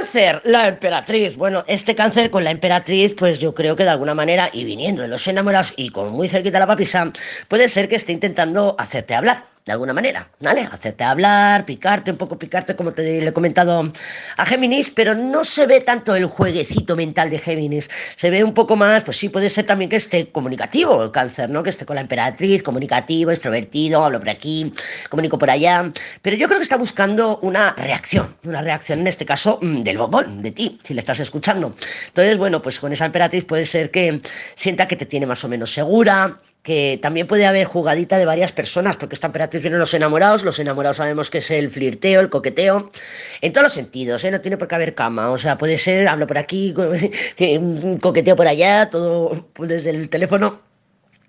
Cáncer, la emperatriz. Bueno, este cáncer con la emperatriz, pues yo creo que de alguna manera, y viniendo de los enamorados y con muy cerquita la papisa, puede ser que esté intentando hacerte hablar de alguna manera, ¿vale? Hacerte hablar, picarte, un poco picarte, como te le he comentado a Géminis, pero no se ve tanto el jueguecito mental de Géminis, se ve un poco más, pues sí, puede ser también que esté comunicativo el cáncer, ¿no? Que esté con la emperatriz, comunicativo, extrovertido, hablo por aquí, comunico por allá, pero yo creo que está buscando una reacción, una reacción en este caso mm, del bombón, de ti, si le estás escuchando. Entonces, bueno, pues con esa emperatriz puede ser que sienta que te tiene más o menos segura, que también puede haber jugadita de varias personas, porque esta emperatriz los enamorados, los enamorados sabemos que es el flirteo, el coqueteo, en todos los sentidos, ¿eh? no tiene por qué haber cama, o sea, puede ser, hablo por aquí, coqueteo por allá, todo desde el teléfono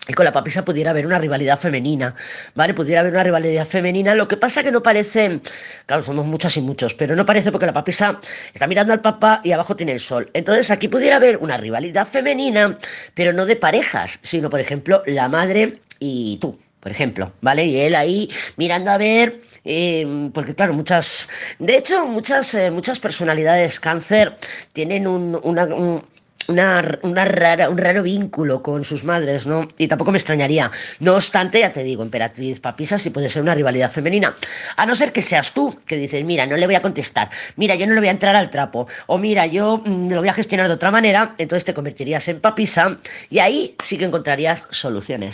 y con la papisa pudiera haber una rivalidad femenina, ¿vale? Pudiera haber una rivalidad femenina. Lo que pasa que no parece, claro, somos muchas y muchos, pero no parece porque la papisa está mirando al papá y abajo tiene el sol. Entonces aquí pudiera haber una rivalidad femenina, pero no de parejas, sino, por ejemplo, la madre y tú, por ejemplo, ¿vale? Y él ahí mirando a ver, eh, porque claro, muchas, de hecho, muchas, eh, muchas personalidades cáncer tienen un, una, un, una, una, rara, un raro vínculo con sus madres, ¿no? Y tampoco me extrañaría. No obstante, ya te digo, emperatriz papisa sí puede ser una rivalidad femenina. A no ser que seas tú, que dices, mira, no le voy a contestar, mira, yo no le voy a entrar al trapo, o mira, yo mm, lo voy a gestionar de otra manera, entonces te convertirías en papisa y ahí sí que encontrarías soluciones.